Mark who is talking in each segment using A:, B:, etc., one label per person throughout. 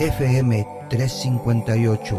A: FM 358.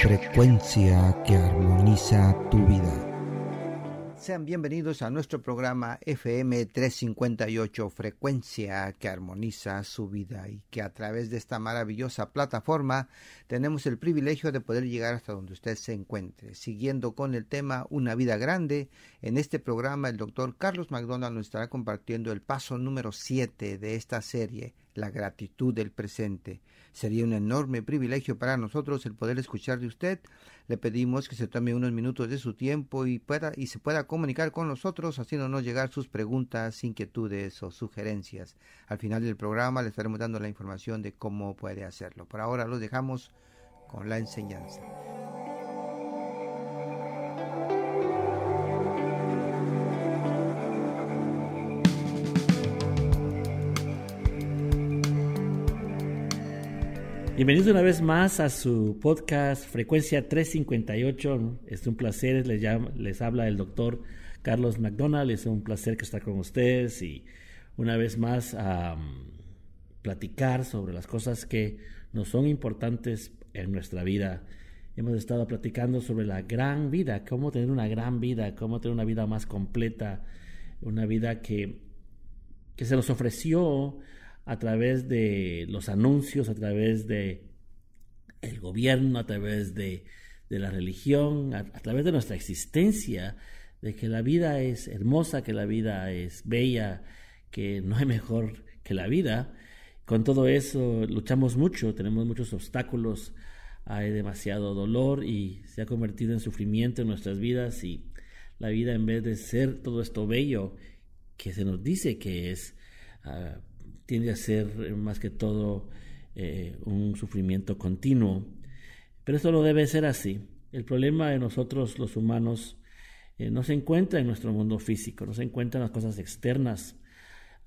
A: Frecuencia que armoniza tu vida. Sean bienvenidos a nuestro programa FM 358, frecuencia que armoniza su vida y que a través de esta maravillosa plataforma tenemos el privilegio de poder llegar hasta donde usted se encuentre. Siguiendo con el tema Una vida grande, en este programa el doctor Carlos McDonald nos estará compartiendo el paso número 7 de esta serie, la gratitud del presente. Sería un enorme privilegio para nosotros el poder escuchar de usted. Le pedimos que se tome unos minutos de su tiempo y pueda y se pueda comunicar con nosotros haciéndonos llegar sus preguntas, inquietudes o sugerencias. Al final del programa le estaremos dando la información de cómo puede hacerlo. Por ahora los dejamos con la enseñanza.
B: Bienvenidos una vez más a su podcast Frecuencia 358. Es un placer, les, les habla el doctor Carlos McDonald. Es un placer que estar con ustedes y una vez más a platicar sobre las cosas que nos son importantes en nuestra vida. Hemos estado platicando sobre la gran vida, cómo tener una gran vida, cómo tener una vida más completa, una vida que, que se nos ofreció a través de los anuncios, a través de el gobierno, a través de, la religión, a, través de nuestra existencia, de que la vida es hermosa, que la vida es bella, que no hay mejor que la vida. Con todo eso luchamos mucho, tenemos muchos obstáculos, hay demasiado dolor y se ha convertido en sufrimiento en nuestras vidas y la vida en vez de ser todo esto bello que se nos dice que es, ah, tiende a ser eh, más que todo eh, un sufrimiento continuo. Pero esto no debe ser así. El problema de nosotros los humanos eh, no se encuentra en nuestro mundo físico, no se encuentra en las cosas externas.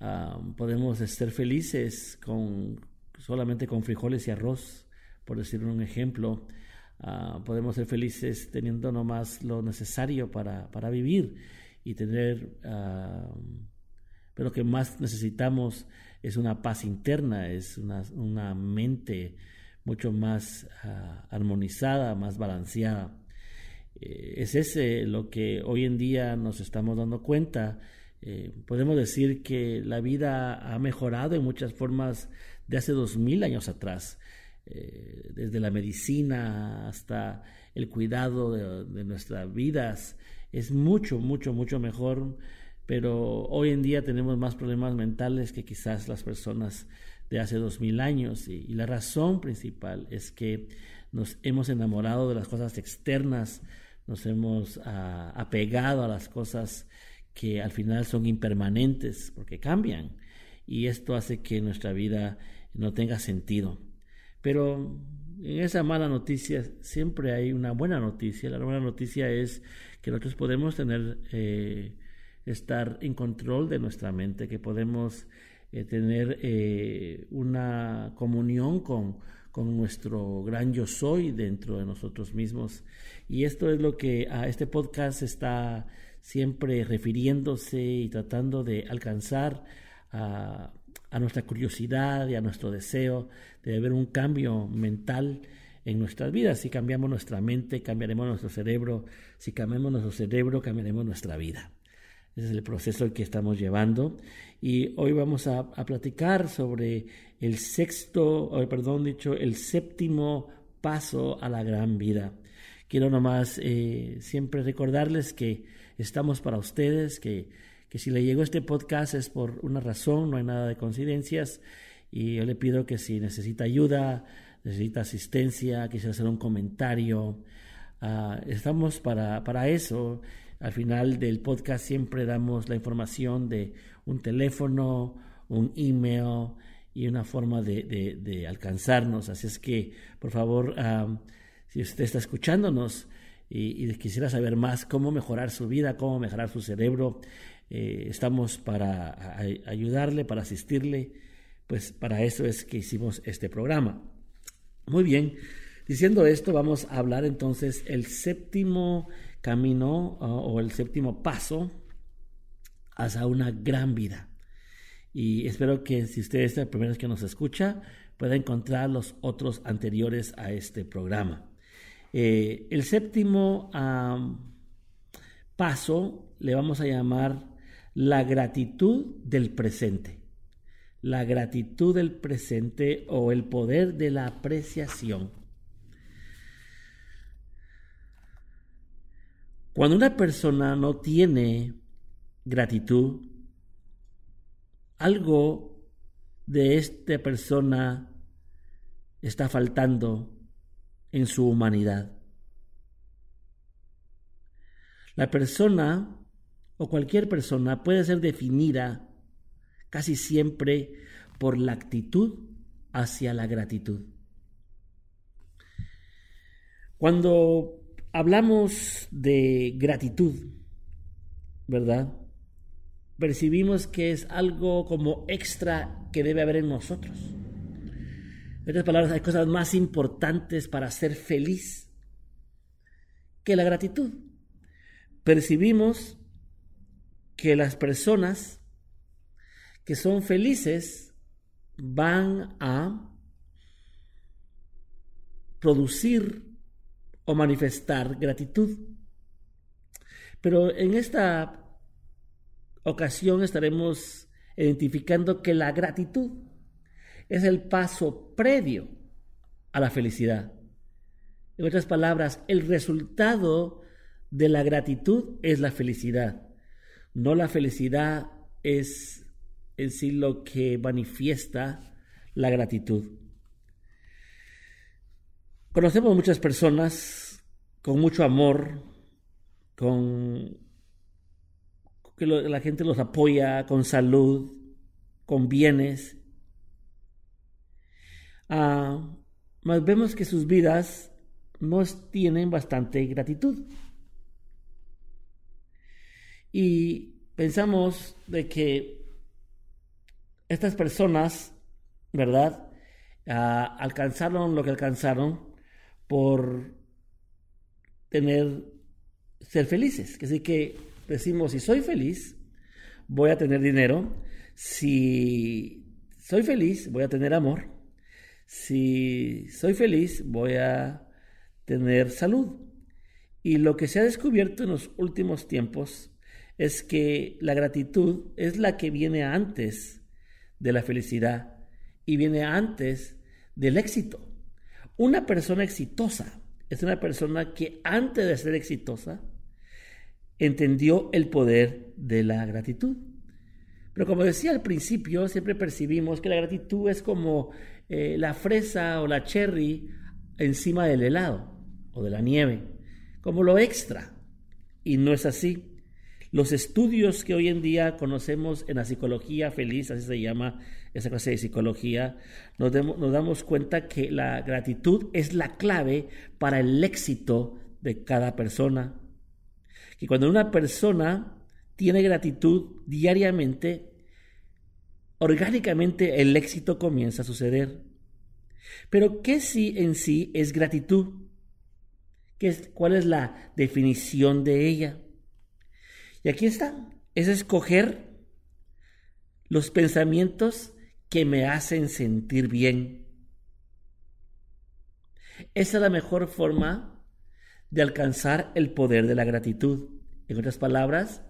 B: Ah, podemos ser felices con, solamente con frijoles y arroz, por decir un ejemplo. Ah, podemos ser felices teniendo nomás lo necesario para, para vivir y tener... Ah, pero que más necesitamos es una paz interna, es una, mente mucho más ah, armonizada, más balanceada. Eh, es ese lo que hoy en día nos estamos dando cuenta. Eh, podemos decir que la vida ha mejorado en muchas formas de hace dos mil años atrás, eh, desde la medicina hasta el cuidado de nuestras vidas. Es mucho, mucho, mucho mejor pero hoy en día tenemos más problemas mentales que quizás las personas de hace dos mil años y, la razón principal es que nos hemos enamorado de las cosas externas, nos hemos ah, apegado a las cosas que al final son impermanentes porque cambian y esto hace que nuestra vida no tenga sentido. Pero en esa mala noticia siempre hay una buena noticia. La buena noticia es que nosotros podemos tener eh, estar en control de nuestra mente, que podemos eh, tener eh, una comunión con, con nuestro gran yo soy dentro de nosotros mismos. Y esto es lo que a este podcast está siempre refiriéndose y tratando de alcanzar a, a nuestra curiosidad y a nuestro deseo de ver un cambio mental en nuestras vidas. Si cambiamos nuestra mente, cambiaremos nuestro cerebro. Si cambiamos nuestro cerebro, cambiaremos nuestra vida. Ese es el proceso que estamos llevando. Y hoy vamos a, platicar sobre el sexto, perdón, dicho, el séptimo paso a la gran vida. Quiero nomás eh, siempre recordarles que estamos para ustedes, que, que si le llegó este podcast es por una razón, no hay nada de coincidencias. Y yo le pido que si necesita ayuda, necesita asistencia, quisiera hacer un comentario, ah, estamos para, para eso. Al final del podcast siempre damos la información de un teléfono, un email y una forma de, alcanzarnos. Así es que, por favor, si usted está escuchándonos y, quisiera saber más cómo mejorar su vida, cómo mejorar su cerebro, eh, estamos para ayudarle, para asistirle. Pues para eso es que hicimos este programa. Muy bien, diciendo esto, vamos a hablar entonces el séptimo camino o el séptimo paso hacia una gran vida. Y espero que si usted es la primera vez que nos escucha, pueda encontrar los otros anteriores a este programa. Eh, el séptimo paso le vamos a llamar la gratitud del presente. La gratitud del presente o el poder de la apreciación. Cuando una persona no tiene gratitud, algo de esta persona está faltando en su humanidad. La persona o cualquier persona puede ser definida casi siempre por la actitud hacia la gratitud. Cuando hablamos de gratitud, ¿verdad? Percibimos que es algo como extra que debe haber en nosotros. En otras palabras, hay cosas más importantes para ser feliz que la gratitud. Percibimos que las personas que son felices van a producir o manifestar gratitud. Pero en esta ocasión estaremos identificando que la gratitud es el paso previo a la felicidad. En otras palabras, el resultado de la gratitud es la felicidad. No la felicidad es en sí lo que manifiesta la gratitud. Conocemos muchas personas con mucho amor, con que la gente los apoya con salud, con bienes. Ah, vemos que sus vidas no tienen bastante gratitud. Y pensamos de que estas personas, ¿verdad? Ah, alcanzaron lo que alcanzaron por tener, ser felices. Así que decimos, si soy feliz, voy a tener dinero. Si soy feliz, voy a tener amor. Si soy feliz, voy a tener salud. Y lo que se ha descubierto en los últimos tiempos es que la gratitud es la que viene antes de la felicidad y viene antes del éxito. Una persona exitosa es una persona que antes de ser exitosa entendió el poder de la gratitud. Pero como decía al principio, siempre percibimos que la gratitud es como eh, la fresa o la cherry encima del helado o de la nieve, como lo extra. Y no es así. Los estudios que hoy en día conocemos en la psicología feliz, así se llama esa clase de psicología, nos, nos damos cuenta que la gratitud es la clave para el éxito de cada persona. Que cuando una persona tiene gratitud diariamente, orgánicamente el éxito comienza a suceder. Pero ¿qué sí en sí es gratitud? ¿Qué ¿Cuál es la definición de ella? Y aquí está, es escoger los pensamientos que me hacen sentir bien. Esa es la mejor forma de alcanzar el poder de la gratitud. En otras palabras,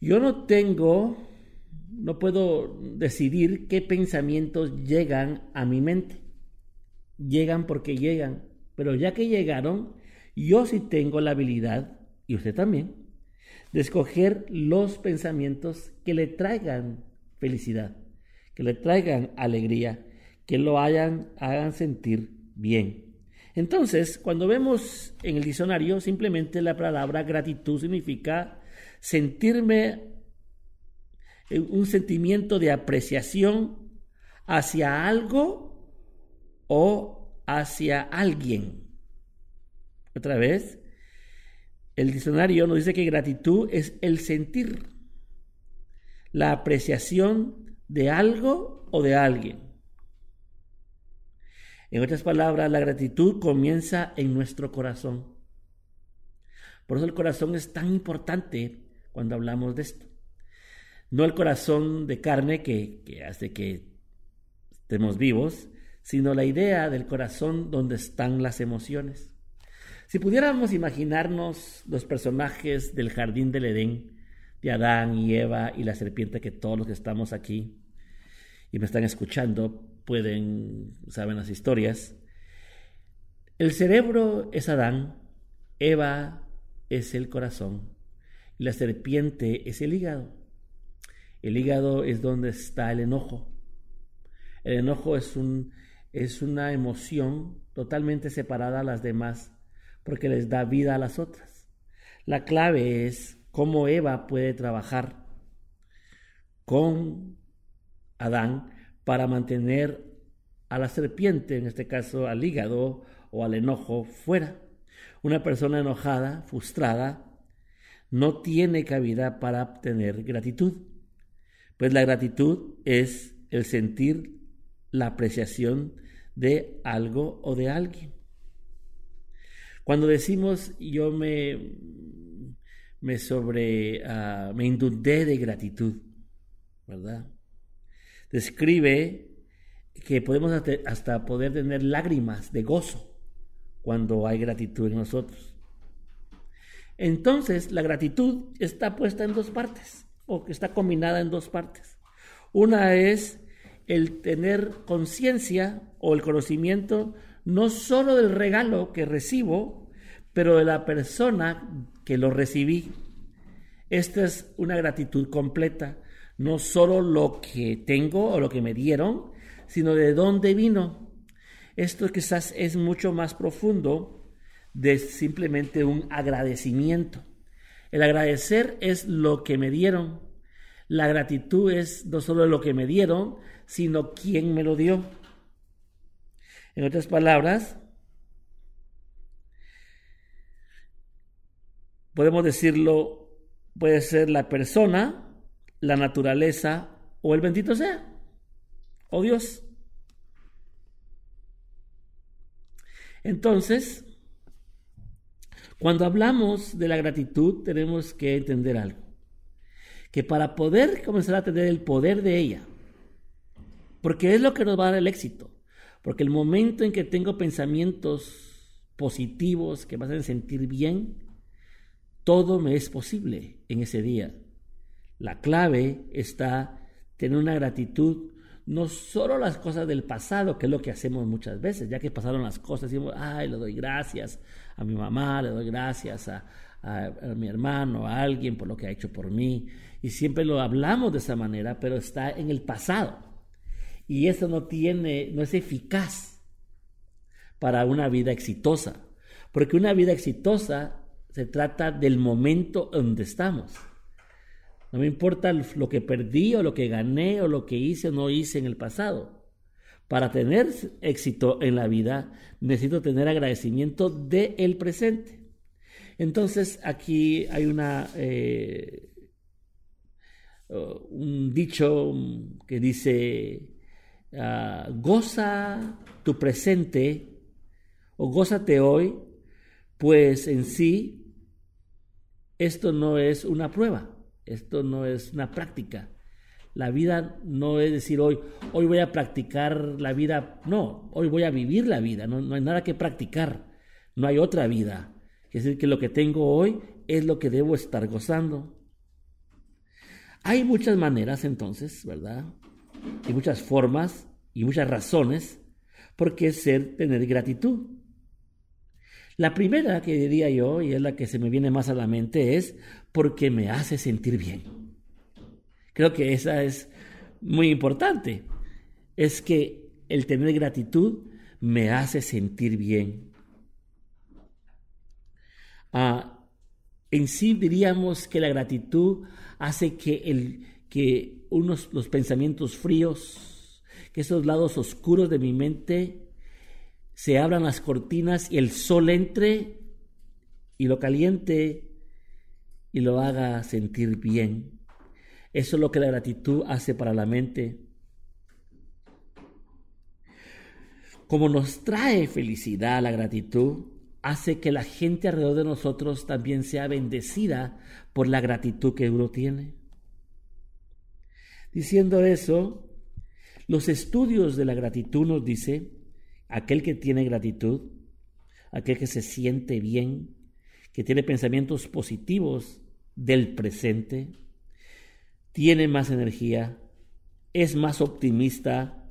B: yo no tengo, no puedo decidir qué pensamientos llegan a mi mente. Llegan porque llegan, pero ya que llegaron, yo sí tengo la habilidad, y usted también, de escoger los pensamientos que le traigan felicidad que le traigan alegría, que lo hayan, hagan sentir bien. Entonces, cuando vemos en el diccionario, simplemente la palabra gratitud significa sentirme un sentimiento de apreciación hacia algo o hacia alguien. Otra vez, el diccionario nos dice que gratitud es el sentir, la apreciación de algo o de alguien. En otras palabras, la gratitud comienza en nuestro corazón. Por eso el corazón es tan importante cuando hablamos de esto. No el corazón de carne que, hace que estemos vivos, sino la idea del corazón donde están las emociones. Si pudiéramos imaginarnos los personajes del jardín del Edén, de Adán y Eva y la serpiente que todos los que estamos aquí y me están escuchando pueden, saben las historias. El cerebro es Adán, Eva es el corazón y la serpiente es el hígado. El hígado es donde está el enojo. El enojo es, un, es una emoción totalmente separada a las demás porque les da vida a las otras. La clave es cómo Eva puede trabajar con Adán para mantener a la serpiente, en este caso al hígado o al enojo, fuera. Una persona enojada, frustrada, no tiene cabida para obtener gratitud. Pues la gratitud es el sentir la apreciación de algo o de alguien. Cuando decimos yo me, me sobre, uh, me inundé de gratitud, ¿verdad? Describe que podemos hasta poder tener lágrimas de gozo cuando hay gratitud en nosotros. Entonces, la gratitud está puesta en dos partes o que está combinada en dos partes. Una es el tener conciencia o el conocimiento no solo del regalo que recibo, pero de la persona que lo recibí. Esta es una gratitud completa, no solo lo que tengo o lo que me dieron, sino de dónde vino. Esto quizás es mucho más profundo de simplemente un agradecimiento. El agradecer es lo que me dieron. La gratitud es no solo lo que me dieron, sino quién me lo dio. En otras palabras, podemos decirlo, puede ser la persona, la naturaleza o el bendito sea, o Dios. Entonces, cuando hablamos de la gratitud tenemos que entender algo, que para poder comenzar a tener el poder de ella, porque es lo que nos va a dar el éxito, porque el momento en que tengo pensamientos positivos que me hacen sentir bien, todo me es posible en ese día. La clave está tener una gratitud no solo las cosas del pasado, que es lo que hacemos muchas veces, ya que pasaron las cosas, decimos, ay, le doy gracias a mi mamá, le doy gracias a, mi hermano, a alguien por lo que ha hecho por mí. Y siempre lo hablamos de esa manera, pero está en el pasado. Y eso no tiene, no es eficaz para una vida exitosa. Porque una vida exitosa se trata del momento donde estamos. No me importa lo que perdí o lo que gané o lo que hice o no hice en el pasado. Para tener éxito en la vida necesito tener agradecimiento del el presente. Entonces aquí hay una, eh, un dicho que dice, ah, goza tu presente o gózate hoy, pues en sí esto no es una prueba. Esto no es una práctica. La vida no es decir hoy, hoy voy a practicar la vida. No, hoy voy a vivir la vida. No, no hay nada que practicar. No hay otra vida. Es decir, que lo que tengo hoy es lo que debo estar gozando. Hay muchas maneras entonces, ¿verdad? Y muchas formas y muchas razones por qué ser, tener gratitud. La primera que diría yo, y es la que se me viene más a la mente, es porque me hace sentir bien. Creo que esa es muy importante. Es que el tener gratitud me hace sentir bien. Ah, en sí diríamos que la gratitud hace que, el, que unos, los pensamientos fríos, que esos lados oscuros de mi mente se abran las cortinas y el sol entre y lo caliente y lo haga sentir bien. Eso es lo que la gratitud hace para la mente. Como nos trae felicidad la gratitud, hace que la gente alrededor de nosotros también sea bendecida por la gratitud que uno tiene. Diciendo eso, Los estudios de la gratitud nos dice, aquel que tiene gratitud, aquel que se siente bien, que tiene pensamientos positivos del presente, tiene más energía, es más optimista,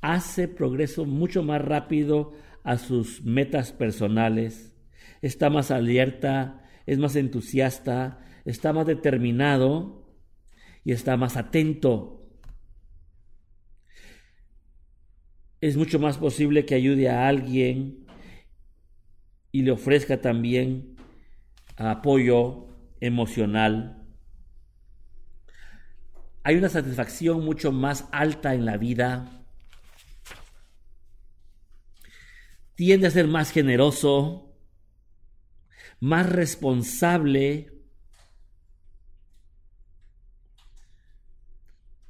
B: hace progreso mucho más rápido a sus metas personales, está más alerta, es más entusiasta, está más determinado y está más atento es mucho más posible que ayude a alguien y le ofrezca también apoyo emocional. Hay una satisfacción mucho más alta en la vida. Tiende a ser más generoso, más responsable.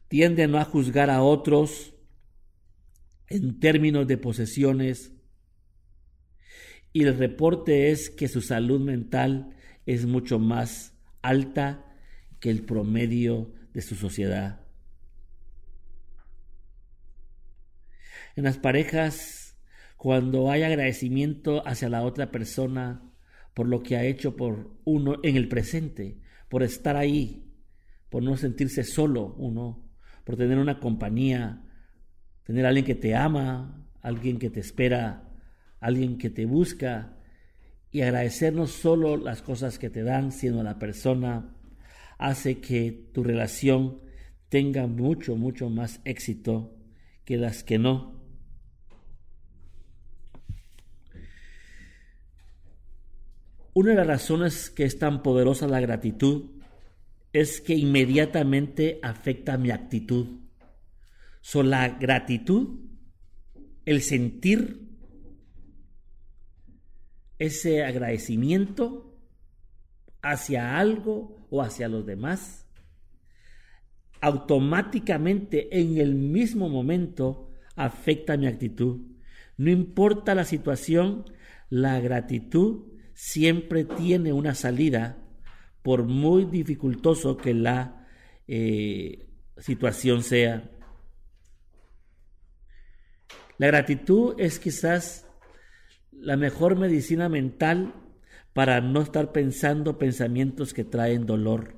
B: Tiende a no juzgar a otros en términos de posesiones y el reporte es que su salud mental es mucho más alta que el promedio de su sociedad. En las parejas, cuando hay agradecimiento hacia la otra persona por lo que ha hecho por uno en el presente, por estar ahí, por no sentirse solo uno, por tener una compañía, tener alguien que te ama, alguien que te espera, alguien que te busca y agradecer no solo las cosas que te dan, sino la persona, hace que tu relación tenga mucho, mucho más éxito que las que no. Una de las razones que es tan poderosa la gratitud es que inmediatamente afecta mi actitud. So, la gratitud, el sentir ese agradecimiento hacia algo o hacia los demás, automáticamente en el mismo momento afecta mi actitud. No importa la situación, la gratitud siempre tiene una salida, por muy dificultoso que la eh, situación sea. La gratitud es quizás la mejor medicina mental para no estar pensando pensamientos que traen dolor.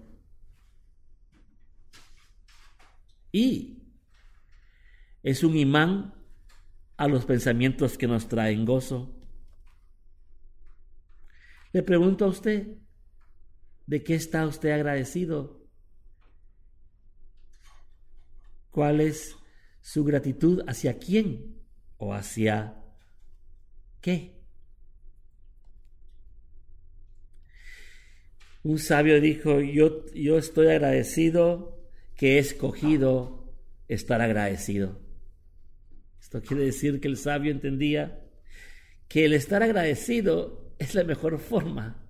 B: Y es un imán a los pensamientos que nos traen gozo. Le pregunto a usted, ¿de qué está usted agradecido? ¿Cuál es su gratitud hacia quién? o hacia qué. Un sabio dijo, yo, yo estoy agradecido que he escogido estar agradecido. Esto quiere decir que el sabio entendía que el estar agradecido es la mejor forma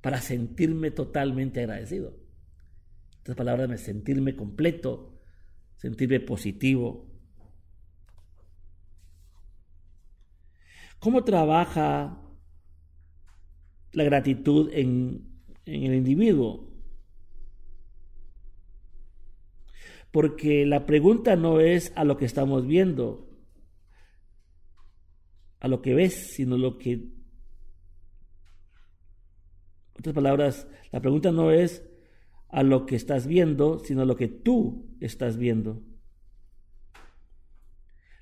B: para sentirme totalmente agradecido. Estas palabras me sentirme completo, sentirme positivo, ¿Cómo trabaja la gratitud en, el individuo? Porque la pregunta no es a lo que estamos viendo, a lo que ves, sino lo que... Otras palabras, la pregunta no es a lo que estás viendo, sino a lo que tú estás viendo.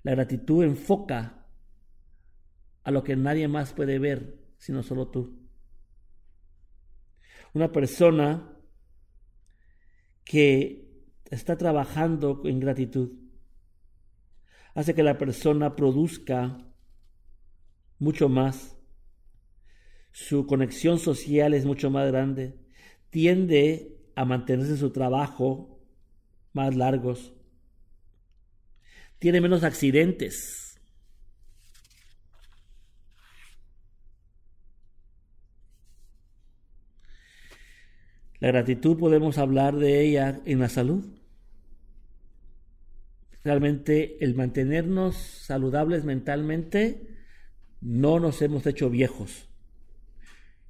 B: La gratitud enfoca a lo que nadie más puede ver, sino solo tú. Una persona que está trabajando en gratitud hace que la persona produzca mucho más. Su conexión social es mucho más grande. Tiende a mantenerse en su trabajo más largos. Tiene menos accidentes La gratitud podemos hablar de ella en la salud. Realmente el mantenernos saludables mentalmente no nos hemos hecho viejos.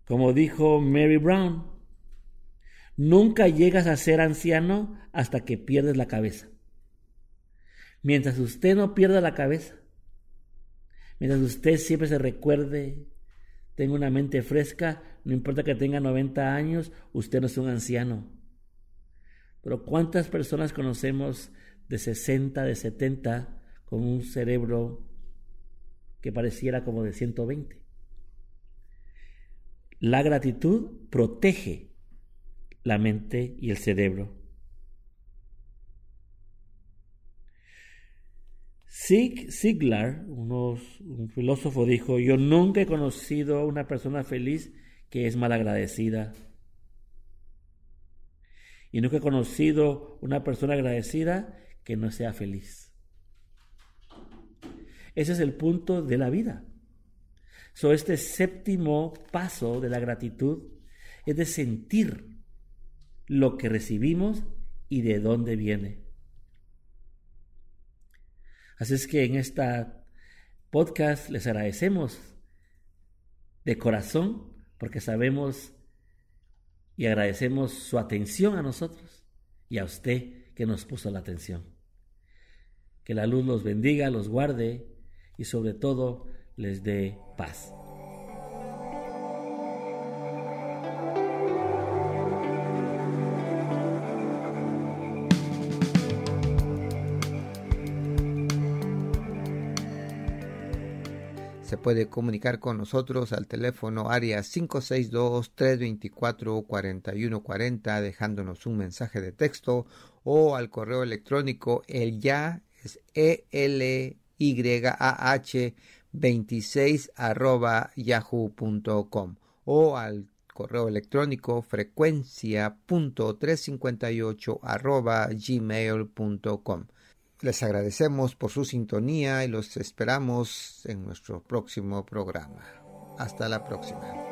B: Como dijo Mary Brown, nunca llegas a ser anciano hasta que pierdes la cabeza. Mientras usted no pierda la cabeza, mientras usted siempre se recuerde, tenga una mente fresca, no importa que tenga 90 años, usted no es un anciano. Pero ¿cuántas personas conocemos de 60, de 70, con un cerebro que pareciera como de 120? La gratitud protege la mente y el cerebro. Zig Ziglar, un filósofo, dijo, yo nunca he conocido a una persona feliz que es malagradecida. Y nunca he conocido una persona agradecida que no sea feliz. Ese es el punto de la vida. So, este séptimo paso de la gratitud es de sentir lo que recibimos y de dónde viene. Así es que en esta podcast les agradecemos de corazón porque sabemos y agradecemos su atención a nosotros y a usted que nos puso la atención. Que la luz los bendiga, los guarde y sobre todo les dé paz.
A: Se puede comunicar con nosotros al teléfono área 562-324-4140 dejándonos un mensaje de texto o al correo electrónico el ya es e l y a h 26 arroba yahoo.com o al correo electrónico frecuencia.358 arroba gmail.com. Les agradecemos por su sintonía y los esperamos en nuestro próximo programa. Hasta la próxima.